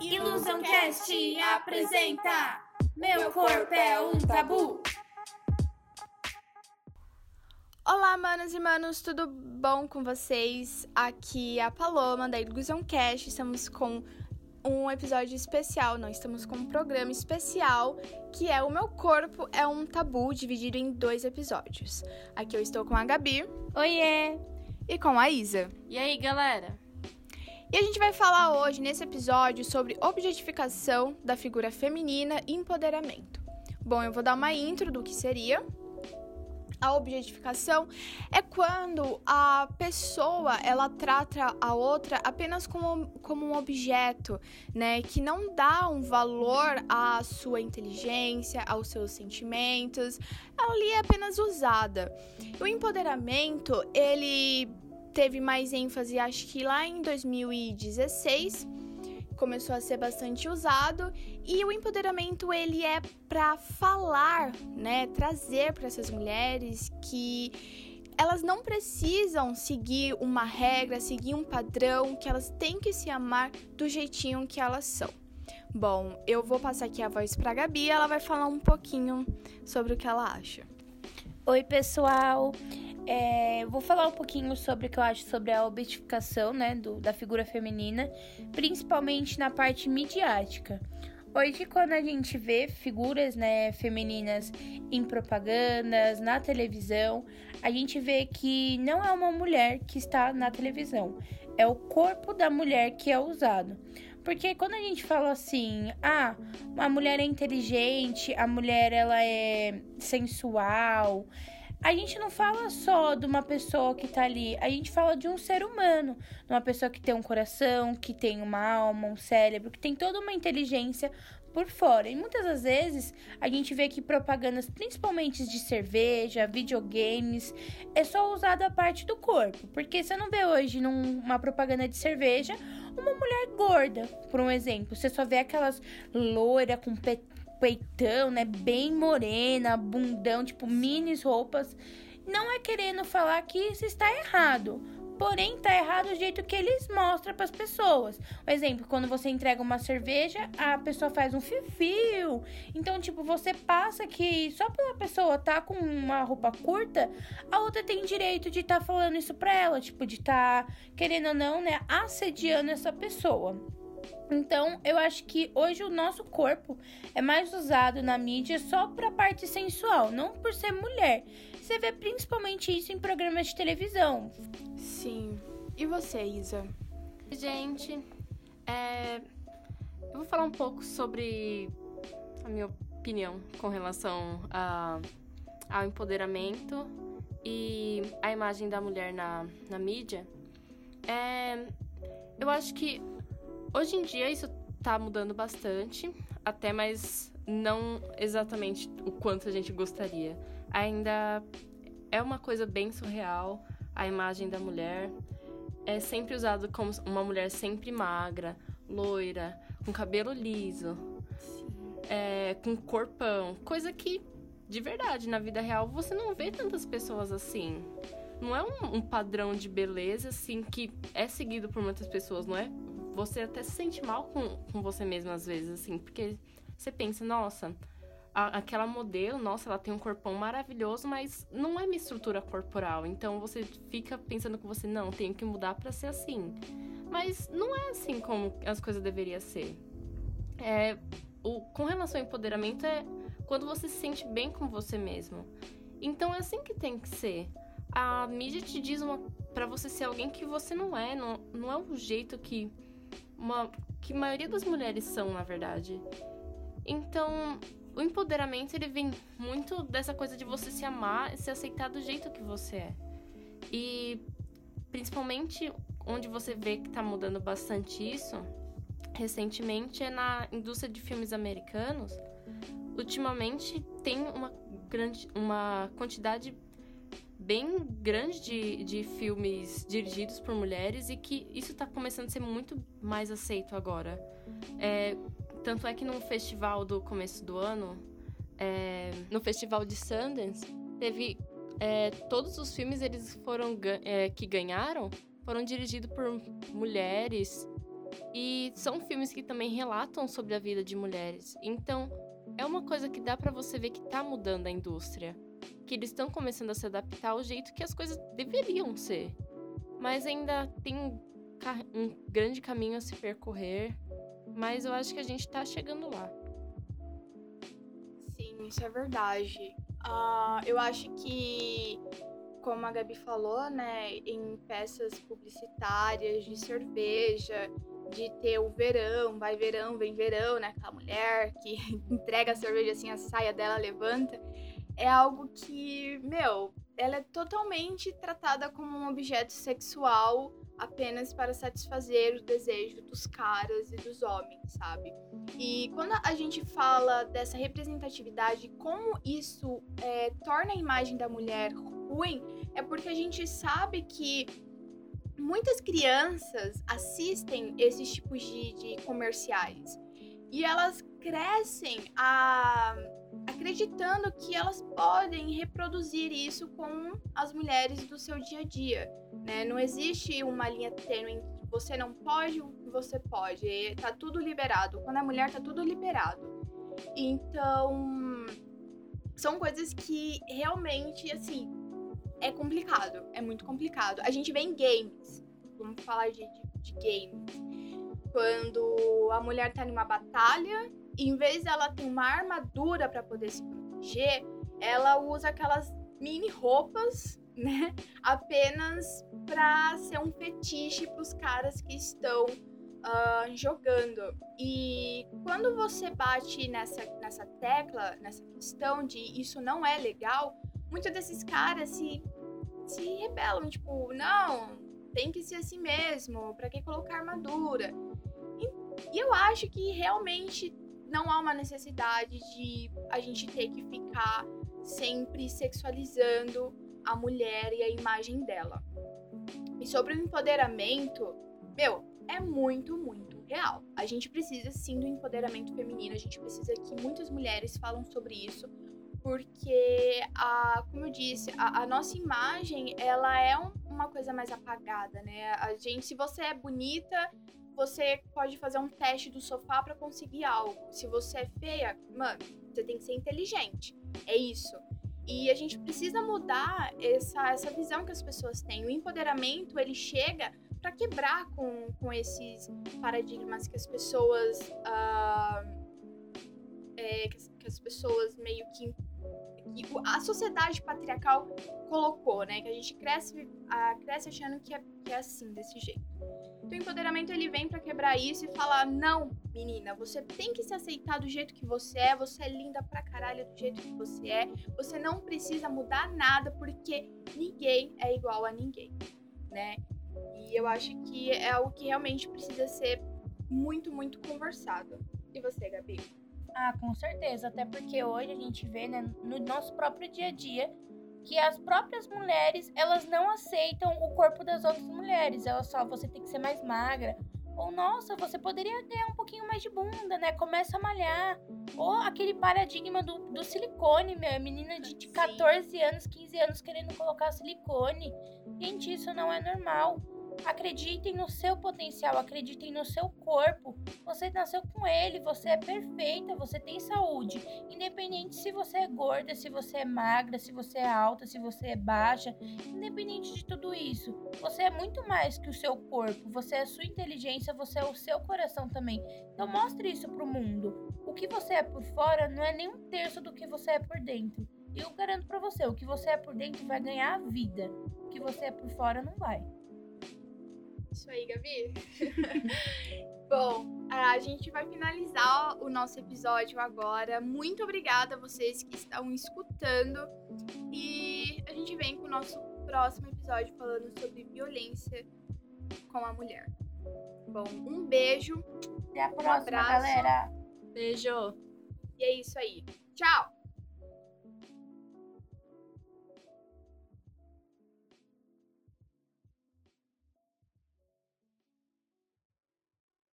Ilusão Cast apresenta Meu Corpo é um Tabu. Olá, manos e manos, tudo bom com vocês? Aqui é a Paloma da Ilusão Cast. Estamos com um episódio especial, não estamos com um programa especial que é O Meu Corpo é um Tabu, dividido em dois episódios. Aqui eu estou com a Gabi. Oiê! E com a Isa. E aí, galera? E a gente vai falar hoje, nesse episódio, sobre objetificação da figura feminina e empoderamento. Bom, eu vou dar uma intro do que seria. A objetificação é quando a pessoa ela trata a outra apenas como, como um objeto, né? Que não dá um valor à sua inteligência, aos seus sentimentos. Ela ali é apenas usada. O empoderamento, ele teve mais ênfase, acho que lá em 2016 começou a ser bastante usado e o empoderamento ele é para falar, né, trazer para essas mulheres que elas não precisam seguir uma regra, seguir um padrão, que elas têm que se amar do jeitinho que elas são. Bom, eu vou passar aqui a voz para a Gabi, ela vai falar um pouquinho sobre o que ela acha. Oi, pessoal. É, vou falar um pouquinho sobre o que eu acho sobre a objetificação né, do, da figura feminina, principalmente na parte midiática. Hoje, quando a gente vê figuras né, femininas em propagandas, na televisão, a gente vê que não é uma mulher que está na televisão, é o corpo da mulher que é usado. Porque quando a gente fala assim, ah, a mulher é inteligente, a mulher ela é sensual, a gente não fala só de uma pessoa que tá ali, a gente fala de um ser humano, de uma pessoa que tem um coração, que tem uma alma, um cérebro, que tem toda uma inteligência por fora. E muitas das vezes a gente vê que propagandas, principalmente de cerveja, videogames, é só usada a parte do corpo. Porque você não vê hoje numa propaganda de cerveja uma mulher gorda, por um exemplo. Você só vê aquelas loira com peitão, né? Bem morena, bundão, tipo minis roupas. Não é querendo falar que isso está errado. Porém, tá errado o jeito que eles mostram para as pessoas. Por exemplo, quando você entrega uma cerveja, a pessoa faz um fio-fio. Então, tipo, você passa que só pela pessoa tá com uma roupa curta, a outra tem direito de estar tá falando isso pra ela, tipo, de estar, tá, querendo ou não, né, assediando essa pessoa. Então, eu acho que hoje o nosso corpo é mais usado na mídia só para parte sensual, não por ser mulher. Você vê principalmente isso em programas de televisão. Sim. E você, Isa? Gente, é... eu vou falar um pouco sobre a minha opinião com relação a... ao empoderamento e a imagem da mulher na, na mídia. É... Eu acho que Hoje em dia isso tá mudando bastante, até mas não exatamente o quanto a gente gostaria. Ainda é uma coisa bem surreal a imagem da mulher. É sempre usado como uma mulher sempre magra, loira, com cabelo liso, é, com corpão, coisa que de verdade na vida real você não vê tantas pessoas assim. Não é um, um padrão de beleza assim que é seguido por muitas pessoas, não é você até se sente mal com, com você mesmo às vezes, assim, porque você pensa, nossa, a, aquela modelo, nossa, ela tem um corpão maravilhoso, mas não é minha estrutura corporal. Então você fica pensando com você, não, tenho que mudar para ser assim. Mas não é assim como as coisas deveriam ser. É, o, com relação ao empoderamento é quando você se sente bem com você mesmo. Então é assim que tem que ser. A mídia te diz para você ser alguém que você não é, não, não é o jeito que uma que a maioria das mulheres são, na verdade. Então, o empoderamento ele vem muito dessa coisa de você se amar e se aceitar do jeito que você é. E principalmente onde você vê que tá mudando bastante isso, recentemente é na indústria de filmes americanos. Ultimamente tem uma grande uma quantidade bem grande de, de filmes dirigidos por mulheres e que isso está começando a ser muito mais aceito agora. É, tanto é que no festival do começo do ano, é, no festival de Sundance, teve é, todos os filmes eles foram é, que ganharam foram dirigidos por mulheres E são filmes que também relatam sobre a vida de mulheres. Então, é uma coisa que dá para você ver que tá mudando a indústria. Que eles estão começando a se adaptar ao jeito que as coisas deveriam ser. Mas ainda tem um, grande caminho a se percorrer. Mas eu acho que a gente tá chegando lá. Sim, isso é verdade. Uh, eu acho que, como a Gabi falou, né, em peças publicitárias de cerveja, de ter o verão, vai verão, vem verão, né? Aquela mulher que entrega a cerveja assim, a saia dela levanta. É algo que, meu, ela é totalmente tratada como um objeto sexual apenas para satisfazer o desejo dos caras e dos homens, sabe? E quando a gente fala dessa representatividade, como isso é, torna a imagem da mulher ruim, é porque a gente sabe que muitas crianças assistem esses tipos de, de comerciais e elas crescem a, acreditando que elas podem reproduzir isso com as mulheres do seu dia a dia. Né? Não existe uma linha tênue entre você não pode você pode. Tá tudo liberado. Quando é mulher, tá tudo liberado. Então, são coisas que realmente, assim, é complicado. É muito complicado. A gente vê em games. Vamos falar de, de, de games. Quando a mulher tá numa batalha, em vez dela ter uma armadura para poder se proteger, ela usa aquelas mini roupas, né? Apenas para ser um fetiche para os caras que estão uh, jogando. E quando você bate nessa, nessa tecla, nessa questão de isso não é legal, muitos desses caras se se rebelam, tipo, não, tem que ser assim mesmo, para que colocar armadura? E, e eu acho que realmente não há uma necessidade de a gente ter que ficar sempre sexualizando a mulher e a imagem dela. E sobre o empoderamento, meu, é muito, muito real. A gente precisa sim do empoderamento feminino, a gente precisa que muitas mulheres falam sobre isso, porque a, como eu disse, a, a nossa imagem ela é um, uma coisa mais apagada, né? A gente, se você é bonita, você pode fazer um teste do sofá para conseguir algo. Se você é feia, mano, você tem que ser inteligente. É isso. E a gente precisa mudar essa, essa visão que as pessoas têm. O empoderamento, ele chega para quebrar com, com esses paradigmas que as pessoas. Uh, é, que, que as pessoas meio que que a sociedade patriarcal colocou, né? Que a gente cresce, a, cresce achando que é, que é assim, desse jeito. Então, o empoderamento ele vem para quebrar isso e falar: não, menina, você tem que se aceitar do jeito que você é, você é linda pra caralho do jeito que você é, você não precisa mudar nada porque ninguém é igual a ninguém, né? E eu acho que é algo que realmente precisa ser muito, muito conversado. E você, Gabi? Ah, com certeza. Até porque hoje a gente vê, né, no nosso próprio dia a dia, que as próprias mulheres, elas não aceitam o corpo das outras mulheres. Elas só, você tem que ser mais magra. Ou, nossa, você poderia ter um pouquinho mais de bunda, né? Começa a malhar. Ou aquele paradigma do, do silicone, meu. Menina de, de 14 anos, 15 anos querendo colocar silicone. Gente, isso não é normal. Acreditem no seu potencial, acreditem no seu corpo. Você nasceu com ele, você é perfeita, você tem saúde. Independente se você é gorda, se você é magra, se você é alta, se você é baixa, independente de tudo isso, você é muito mais que o seu corpo, você é a sua inteligência, você é o seu coração também. Então mostre isso pro mundo. O que você é por fora não é nem um terço do que você é por dentro. E eu garanto para você, o que você é por dentro vai ganhar a vida. O que você é por fora não vai. Isso aí, Gabi. Bom, a gente vai finalizar o nosso episódio agora. Muito obrigada a vocês que estão escutando. E a gente vem com o nosso próximo episódio falando sobre violência com a mulher. Bom, um beijo. Até a próxima, um galera. Beijo. E é isso aí. Tchau!